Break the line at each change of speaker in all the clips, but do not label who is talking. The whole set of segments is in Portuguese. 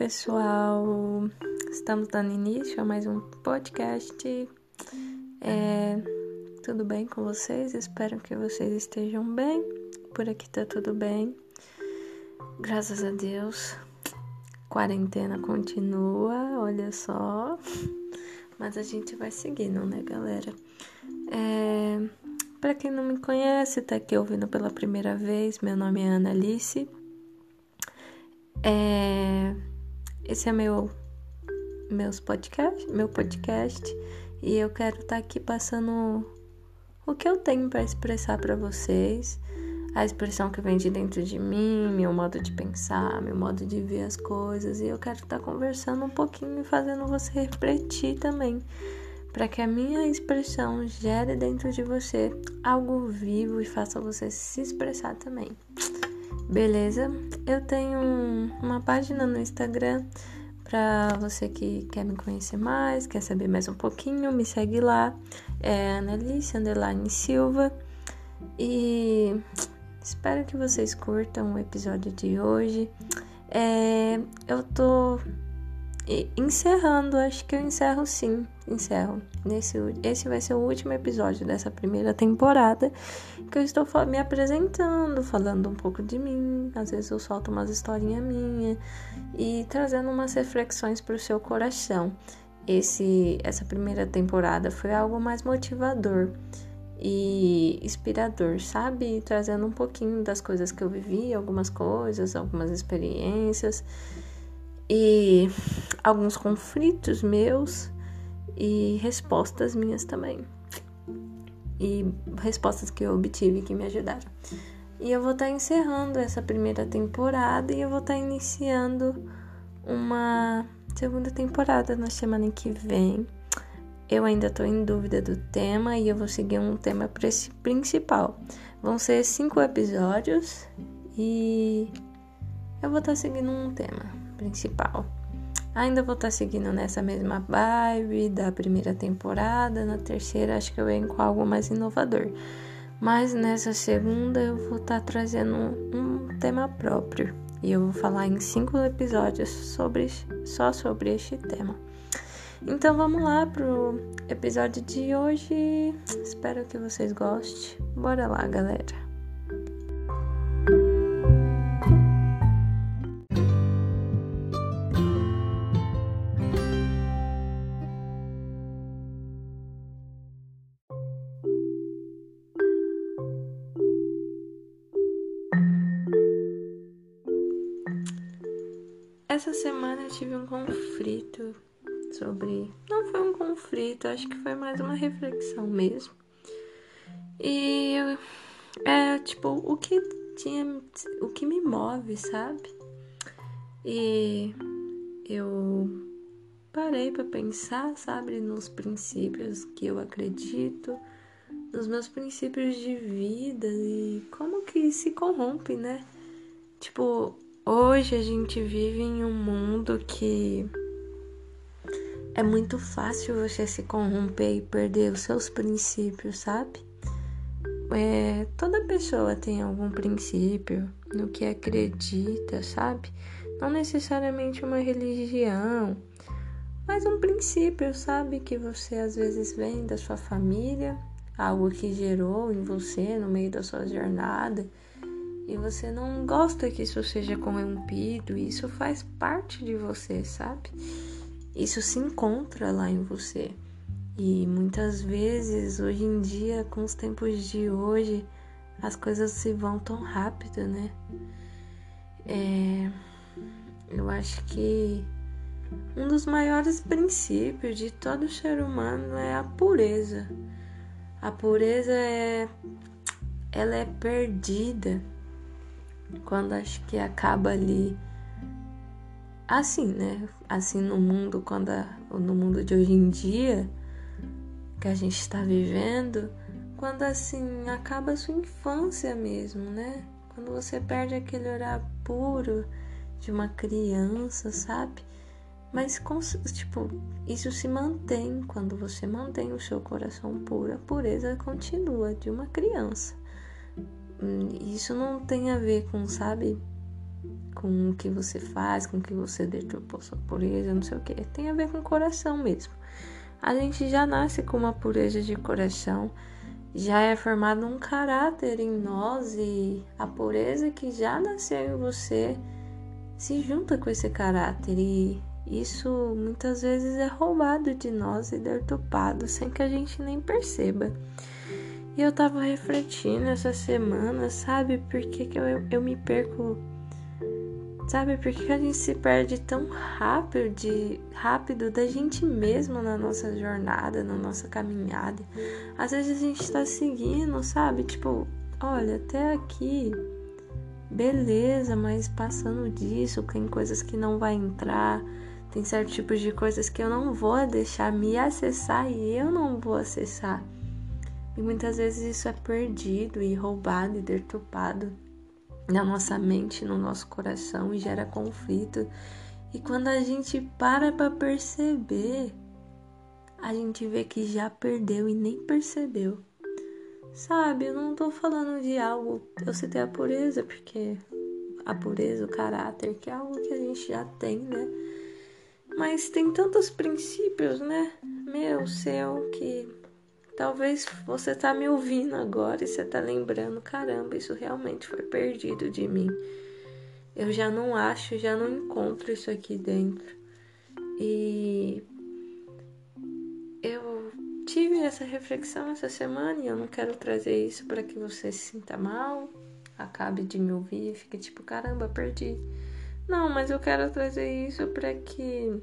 pessoal! Estamos dando início a mais um podcast. É, tudo bem com vocês? Espero que vocês estejam bem. Por aqui tá tudo bem. Graças a Deus. Quarentena continua, olha só. Mas a gente vai seguindo, né, galera? É, para quem não me conhece, tá aqui ouvindo pela primeira vez, meu nome é Ana Alice. É, esse é meu meus podcast, meu podcast. E eu quero estar tá aqui passando o que eu tenho para expressar para vocês, a expressão que vem de dentro de mim, meu modo de pensar, meu modo de ver as coisas. E eu quero estar tá conversando um pouquinho e fazendo você refletir também, para que a minha expressão gere dentro de você algo vivo e faça você se expressar também. Beleza? Eu tenho uma página no Instagram para você que quer me conhecer mais, quer saber mais um pouquinho, me segue lá. É Annalice Underline Silva. E espero que vocês curtam o episódio de hoje. É, eu tô encerrando, acho que eu encerro sim, encerro. Nesse, esse vai ser o último episódio dessa primeira temporada que eu estou me apresentando, falando um pouco de mim. Às vezes eu solto umas historinhas minhas e trazendo umas reflexões para o seu coração. Esse, essa primeira temporada foi algo mais motivador e inspirador, sabe? Trazendo um pouquinho das coisas que eu vivi, algumas coisas, algumas experiências e alguns conflitos meus e respostas minhas também. E respostas que eu obtive que me ajudaram. E eu vou estar tá encerrando essa primeira temporada e eu vou estar tá iniciando uma segunda temporada na semana que vem. Eu ainda estou em dúvida do tema e eu vou seguir um tema principal. Vão ser cinco episódios e eu vou estar tá seguindo um tema principal. Ainda vou estar tá seguindo nessa mesma vibe da primeira temporada. Na terceira, acho que eu venho com algo mais inovador. Mas nessa segunda, eu vou estar tá trazendo um, um tema próprio. E eu vou falar em cinco episódios sobre, só sobre este tema. Então vamos lá pro episódio de hoje. Espero que vocês gostem. Bora lá, galera. Semana eu tive um conflito sobre. Não foi um conflito, acho que foi mais uma reflexão mesmo. E é tipo, o que tinha. O que me move, sabe? E eu parei para pensar, sabe, nos princípios que eu acredito, nos meus princípios de vida e como que se corrompe, né? Tipo, Hoje a gente vive em um mundo que é muito fácil você se corromper e perder os seus princípios, sabe? É, toda pessoa tem algum princípio no que acredita, sabe? Não necessariamente uma religião, mas um princípio, sabe? Que você às vezes vem da sua família, algo que gerou em você no meio da sua jornada e você não gosta que isso seja corrompido, isso faz parte de você, sabe? Isso se encontra lá em você. E muitas vezes, hoje em dia, com os tempos de hoje, as coisas se vão tão rápido, né? É, eu acho que um dos maiores princípios de todo ser humano é a pureza. A pureza é ela é perdida quando acho que acaba ali assim, né? Assim no mundo, quando a, no mundo de hoje em dia que a gente está vivendo, quando assim acaba a sua infância mesmo, né? Quando você perde aquele olhar puro de uma criança, sabe? Mas, tipo, isso se mantém quando você mantém o seu coração puro. A pureza continua de uma criança. Hum, isso não tem a ver com, sabe, com o que você faz, com o que você deturpou sua pureza, não sei o que. Tem a ver com o coração mesmo. A gente já nasce com uma pureza de coração, já é formado um caráter em nós e a pureza que já nasceu em você se junta com esse caráter e isso muitas vezes é roubado de nós e deturpado sem que a gente nem perceba. E eu tava refletindo essa semana, sabe, por que, que eu, eu me perco Sabe por que a gente se perde tão rápido, de, rápido da gente mesmo na nossa jornada, na nossa caminhada? Às vezes a gente tá seguindo, sabe? Tipo, olha, até aqui, beleza, mas passando disso, tem coisas que não vai entrar, tem certos tipos de coisas que eu não vou deixar me acessar e eu não vou acessar. E muitas vezes isso é perdido e roubado e deturpado na nossa mente, no nosso coração e gera conflito. E quando a gente para para perceber, a gente vê que já perdeu e nem percebeu. Sabe, eu não tô falando de algo. Eu citei a pureza, porque a pureza, o caráter, que é algo que a gente já tem, né? Mas tem tantos princípios, né? Meu, seu, que Talvez você tá me ouvindo agora e você tá lembrando, caramba, isso realmente foi perdido de mim. Eu já não acho, já não encontro isso aqui dentro. E eu tive essa reflexão essa semana e eu não quero trazer isso para que você se sinta mal, acabe de me ouvir e fique tipo, caramba, perdi. Não, mas eu quero trazer isso para que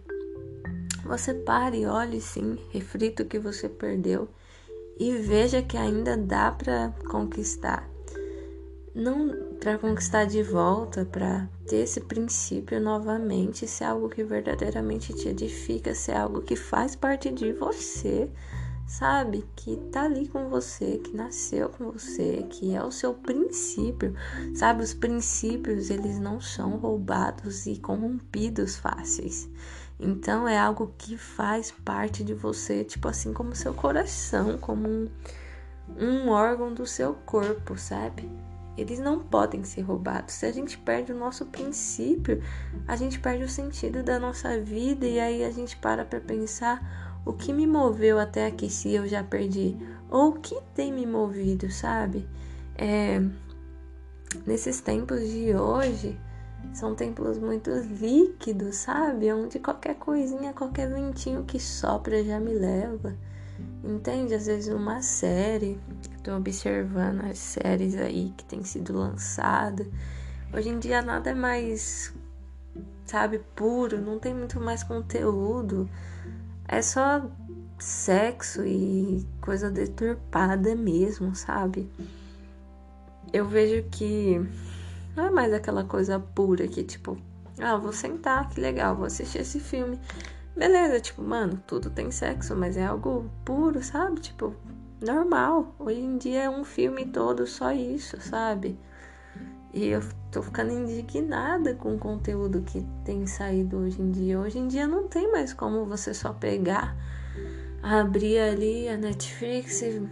você pare, olhe sim, reflita o que você perdeu e veja que ainda dá para conquistar. Não para conquistar de volta, para ter esse princípio novamente, se é algo que verdadeiramente te edifica, se é algo que faz parte de você, sabe? Que tá ali com você, que nasceu com você, que é o seu princípio. Sabe, os princípios, eles não são roubados e corrompidos fáceis. Então é algo que faz parte de você, tipo assim, como seu coração, como um, um órgão do seu corpo, sabe? Eles não podem ser roubados. Se a gente perde o nosso princípio, a gente perde o sentido da nossa vida e aí a gente para para pensar o que me moveu até aqui se eu já perdi ou o que tem me movido, sabe? É, nesses tempos de hoje, são templos muito líquidos, sabe? Onde qualquer coisinha, qualquer ventinho que sopra já me leva. Entende? Às vezes uma série, tô observando as séries aí que tem sido lançada. Hoje em dia nada é mais, sabe, puro, não tem muito mais conteúdo. É só sexo e coisa deturpada mesmo, sabe? Eu vejo que não é mais aquela coisa pura que, tipo, ah, vou sentar, que legal, vou assistir esse filme. Beleza, tipo, mano, tudo tem sexo, mas é algo puro, sabe? Tipo, normal. Hoje em dia é um filme todo só isso, sabe? E eu tô ficando indignada com o conteúdo que tem saído hoje em dia. Hoje em dia não tem mais como você só pegar, abrir ali a Netflix e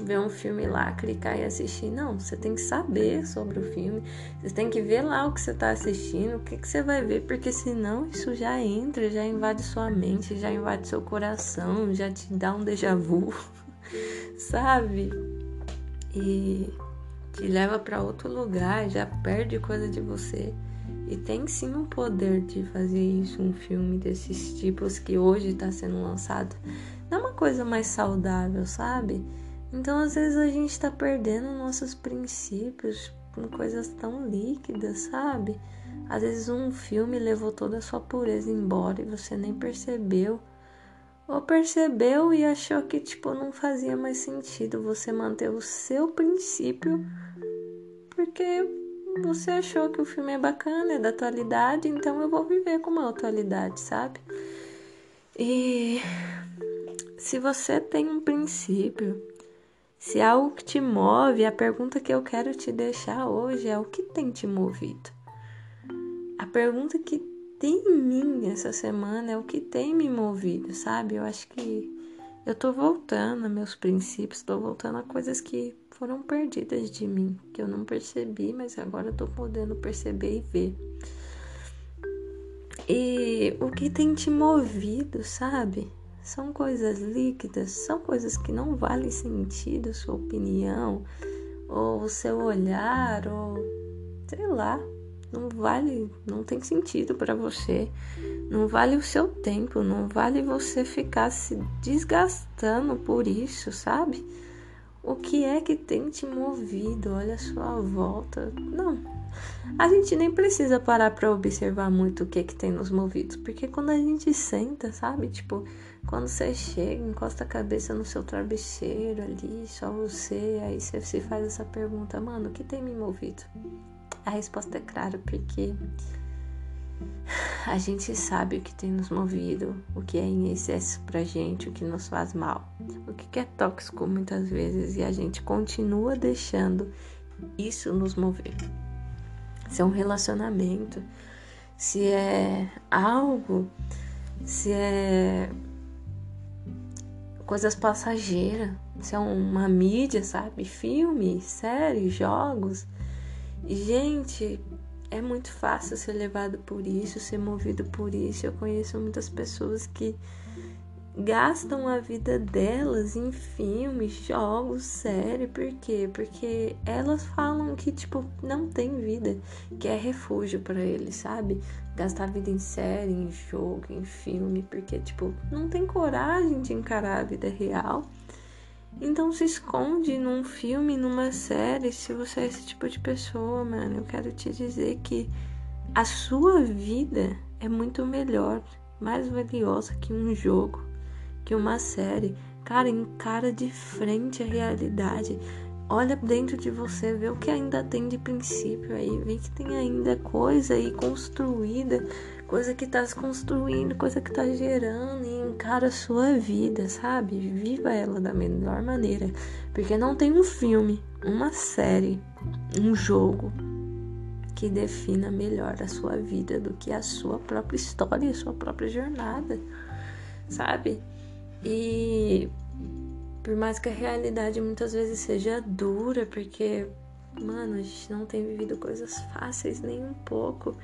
ver um filme lá, clicar e assistir. Não, você tem que saber sobre o filme. Você tem que ver lá o que você está assistindo, o que, que você vai ver, porque senão isso já entra, já invade sua mente, já invade seu coração, já te dá um déjà vu, sabe? E te leva para outro lugar, já perde coisa de você. E tem sim o poder de fazer isso, um filme desses tipos que hoje está sendo lançado. Não é uma coisa mais saudável, sabe? Então, às vezes, a gente está perdendo nossos princípios com coisas tão líquidas, sabe? Às vezes, um filme levou toda a sua pureza embora e você nem percebeu. Ou percebeu e achou que, tipo, não fazia mais sentido você manter o seu princípio porque você achou que o filme é bacana, é da atualidade, então eu vou viver com uma atualidade, sabe? E se você tem um princípio se é algo que te move, a pergunta que eu quero te deixar hoje é o que tem te movido? A pergunta que tem em mim essa semana é o que tem me movido, sabe? Eu acho que eu tô voltando a meus princípios, tô voltando a coisas que foram perdidas de mim, que eu não percebi, mas agora eu tô podendo perceber e ver. E o que tem te movido, sabe? São coisas líquidas, são coisas que não valem sentido, sua opinião, ou o seu olhar, ou sei lá, não vale, não tem sentido para você. Não vale o seu tempo, não vale você ficar se desgastando por isso, sabe? O que é que tem te movido? Olha a sua volta. Não. A gente nem precisa parar para observar muito o que é que tem nos movidos, porque quando a gente senta, sabe? Tipo, quando você chega, encosta a cabeça no seu travesseiro ali, só você, aí você se faz essa pergunta, mano, o que tem me movido? A resposta é clara, porque a gente sabe o que tem nos movido, o que é em excesso pra gente, o que nos faz mal, o que é tóxico muitas vezes e a gente continua deixando isso nos mover. Se é um relacionamento, se é algo, se é coisas passageiras, se é uma mídia, sabe? Filme, série, jogos. Gente, é muito fácil ser levado por isso, ser movido por isso. Eu conheço muitas pessoas que gastam a vida delas em filmes, jogos, série. Por quê? Porque elas falam que, tipo, não tem vida, que é refúgio para eles, sabe? Gastar a vida em série, em jogo, em filme, porque, tipo, não tem coragem de encarar a vida real então se esconde num filme, numa série, se você é esse tipo de pessoa, mano. Eu quero te dizer que a sua vida é muito melhor, mais valiosa que um jogo, que uma série. Cara, encara de frente a realidade. Olha dentro de você, vê o que ainda tem de princípio aí, vê que tem ainda coisa aí construída coisa que tá se construindo, coisa que tá gerando e encara a sua vida, sabe? Viva ela da melhor maneira, porque não tem um filme, uma série, um jogo que defina melhor a sua vida do que a sua própria história a sua própria jornada, sabe? E por mais que a realidade muitas vezes seja dura, porque, mano, a gente não tem vivido coisas fáceis nem um pouco.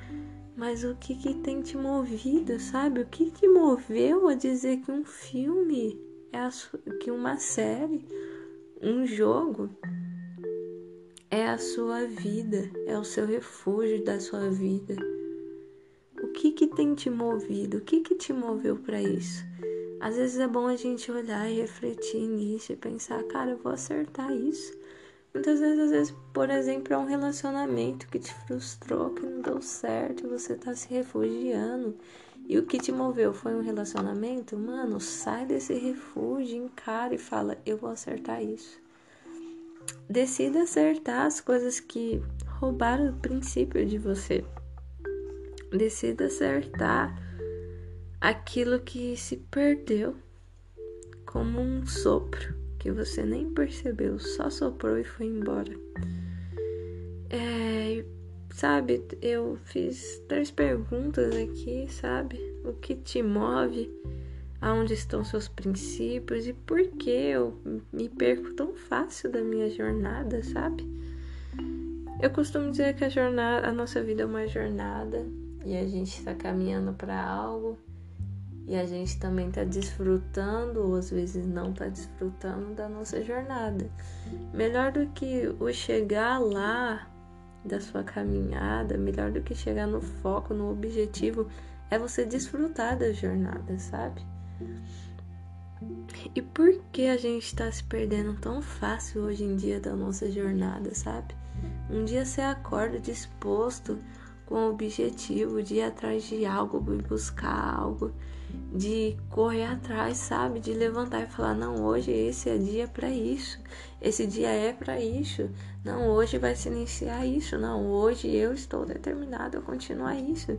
Mas o que, que tem te movido, sabe? O que te moveu a dizer que um filme é a que uma série, um jogo é a sua vida, é o seu refúgio da sua vida? O que que tem te movido? O que que te moveu para isso? Às vezes é bom a gente olhar e refletir nisso e pensar, cara, eu vou acertar isso. Muitas vezes, às vezes, por exemplo, é um relacionamento que te frustrou, que não deu certo, e você tá se refugiando. E o que te moveu foi um relacionamento? Mano, sai desse refúgio, encara e fala: eu vou acertar isso. Decida acertar as coisas que roubaram o princípio de você. Decida acertar aquilo que se perdeu como um sopro que você nem percebeu, só soprou e foi embora. É, sabe, eu fiz três perguntas aqui, sabe? O que te move? Aonde estão seus princípios e por que eu me perco tão fácil da minha jornada, sabe? Eu costumo dizer que a jornada, a nossa vida é uma jornada e a gente está caminhando para algo e a gente também está desfrutando, ou às vezes não está desfrutando da nossa jornada. Melhor do que o chegar lá da sua caminhada, melhor do que chegar no foco, no objetivo, é você desfrutar da jornada, sabe? E por que a gente está se perdendo tão fácil hoje em dia da nossa jornada, sabe? Um dia você acorda disposto com o objetivo de ir atrás de algo, buscar algo, de correr atrás, sabe? De levantar e falar: não, hoje esse é dia para isso, esse dia é para isso, não, hoje vai se iniciar isso, não, hoje eu estou determinado a continuar isso.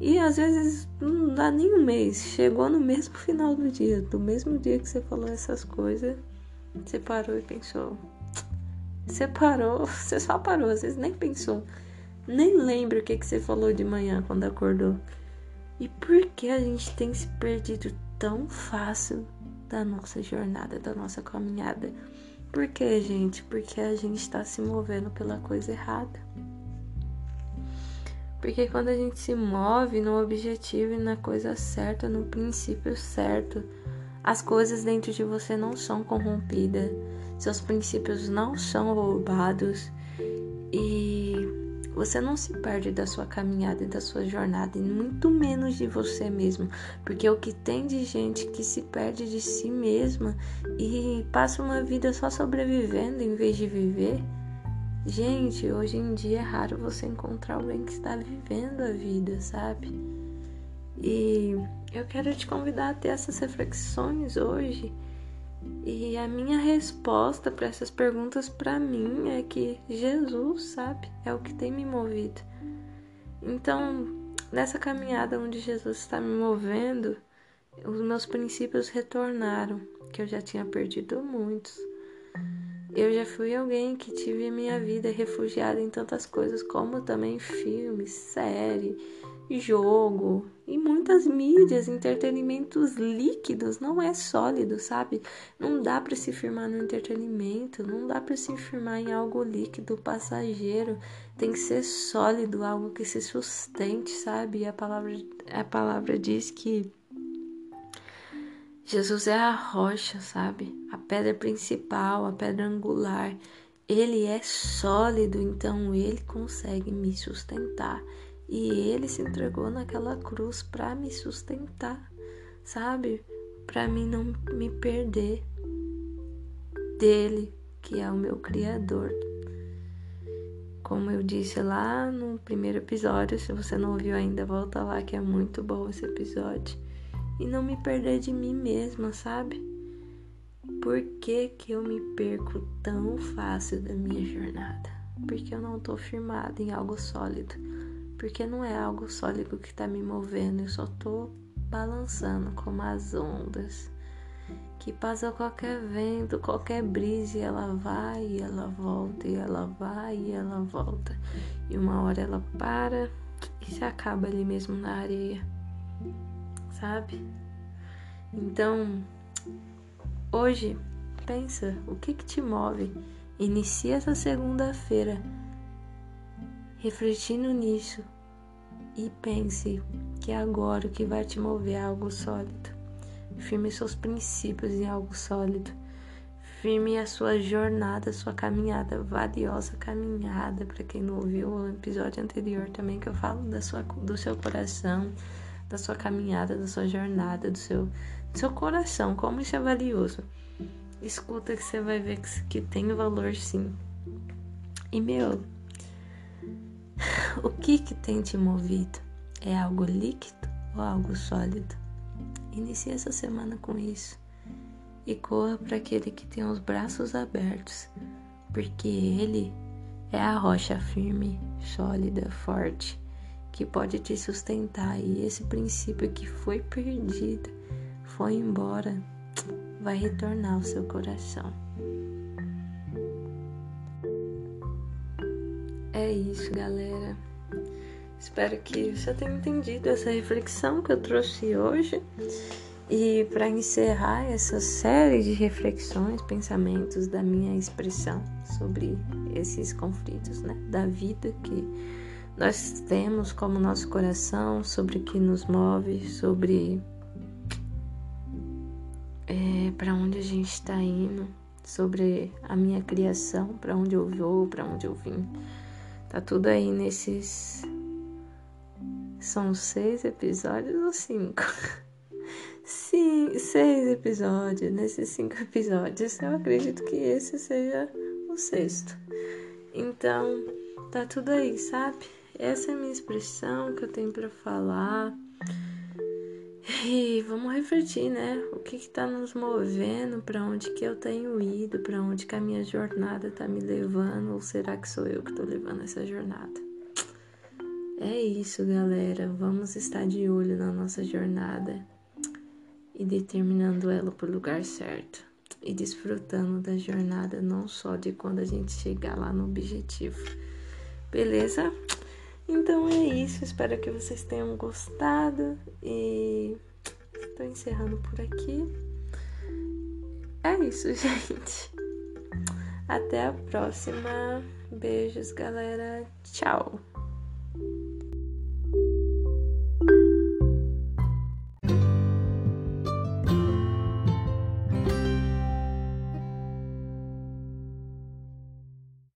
E às vezes não dá nem um mês, chegou no mesmo final do dia, do mesmo dia que você falou essas coisas, você parou e pensou. Você parou, você só parou, às vezes nem pensou. Nem lembra o que, que você falou de manhã quando acordou. E por que a gente tem se perdido tão fácil da nossa jornada, da nossa caminhada. Por quê, gente? Porque a gente está se movendo pela coisa errada. Porque quando a gente se move no objetivo e na coisa certa, no princípio certo, as coisas dentro de você não são corrompidas, seus princípios não são roubados e você não se perde da sua caminhada e da sua jornada, e muito menos de você mesmo, porque o que tem de gente que se perde de si mesma e passa uma vida só sobrevivendo em vez de viver. Gente, hoje em dia é raro você encontrar alguém que está vivendo a vida, sabe? E eu quero te convidar a ter essas reflexões hoje e a minha resposta para essas perguntas para mim é que Jesus, sabe, é o que tem me movido. Então, nessa caminhada onde Jesus está me movendo, os meus princípios retornaram, que eu já tinha perdido muitos. Eu já fui alguém que tive minha vida refugiada em tantas coisas, como também filmes, série, jogo e muitas mídias, entretenimentos líquidos, não é sólido, sabe? Não dá para se firmar no entretenimento, não dá para se firmar em algo líquido, passageiro. Tem que ser sólido, algo que se sustente, sabe? E a palavra a palavra diz que Jesus é a rocha, sabe? A pedra principal, a pedra angular. Ele é sólido, então ele consegue me sustentar. E ele se entregou naquela cruz para me sustentar, sabe? Para mim não me perder dele, que é o meu criador. Como eu disse lá no primeiro episódio, se você não ouviu ainda, volta lá que é muito bom esse episódio. E não me perder de mim mesma, sabe? Por que, que eu me perco tão fácil da minha jornada? Porque eu não tô firmada em algo sólido porque não é algo sólido que está me movendo, eu só tô balançando como as ondas. Que passa qualquer vento, qualquer brisa, e ela vai e ela volta, e ela vai e ela volta. E uma hora ela para e se acaba ali mesmo na areia, sabe? Então, hoje, pensa o que, que te move. Inicia essa segunda-feira refletindo nisso e pense que é agora o que vai te mover é algo sólido. Firme seus princípios em algo sólido. Firme a sua jornada, a sua caminhada, valiosa caminhada. Para quem não ouviu o episódio anterior também, que eu falo da sua, do seu coração, da sua caminhada, da sua jornada, do seu, do seu coração, como isso é valioso. Escuta que você vai ver que, que tem valor sim. E meu, o que que tem te movido? É algo líquido ou algo sólido? Inicie essa semana com isso e corra para aquele que tem os braços abertos, porque ele é a rocha firme, sólida, forte, que pode te sustentar e esse princípio que foi perdido, foi embora, vai retornar ao seu coração. É isso, galera. Espero que você tenha entendido essa reflexão que eu trouxe hoje. E para encerrar essa série de reflexões, pensamentos da minha expressão sobre esses conflitos, né, da vida que nós temos como nosso coração, sobre o que nos move, sobre é, para onde a gente está indo, sobre a minha criação, para onde eu vou, para onde eu vim. Tá tudo aí nesses. São seis episódios ou cinco? Sim, seis episódios. Nesses cinco episódios, eu acredito que esse seja o sexto. Então, tá tudo aí, sabe? Essa é a minha expressão que eu tenho para falar. E vamos refletir, né? O que está nos movendo, para onde que eu tenho ido, para onde que a minha jornada está me levando, ou será que sou eu que estou levando essa jornada? É isso, galera. Vamos estar de olho na nossa jornada e determinando ela por lugar certo e desfrutando da jornada, não só de quando a gente chegar lá no objetivo. Beleza? Então é isso, espero que vocês tenham gostado e estou encerrando por aqui. é isso, gente. Até a próxima. Beijos, galera. Tchau.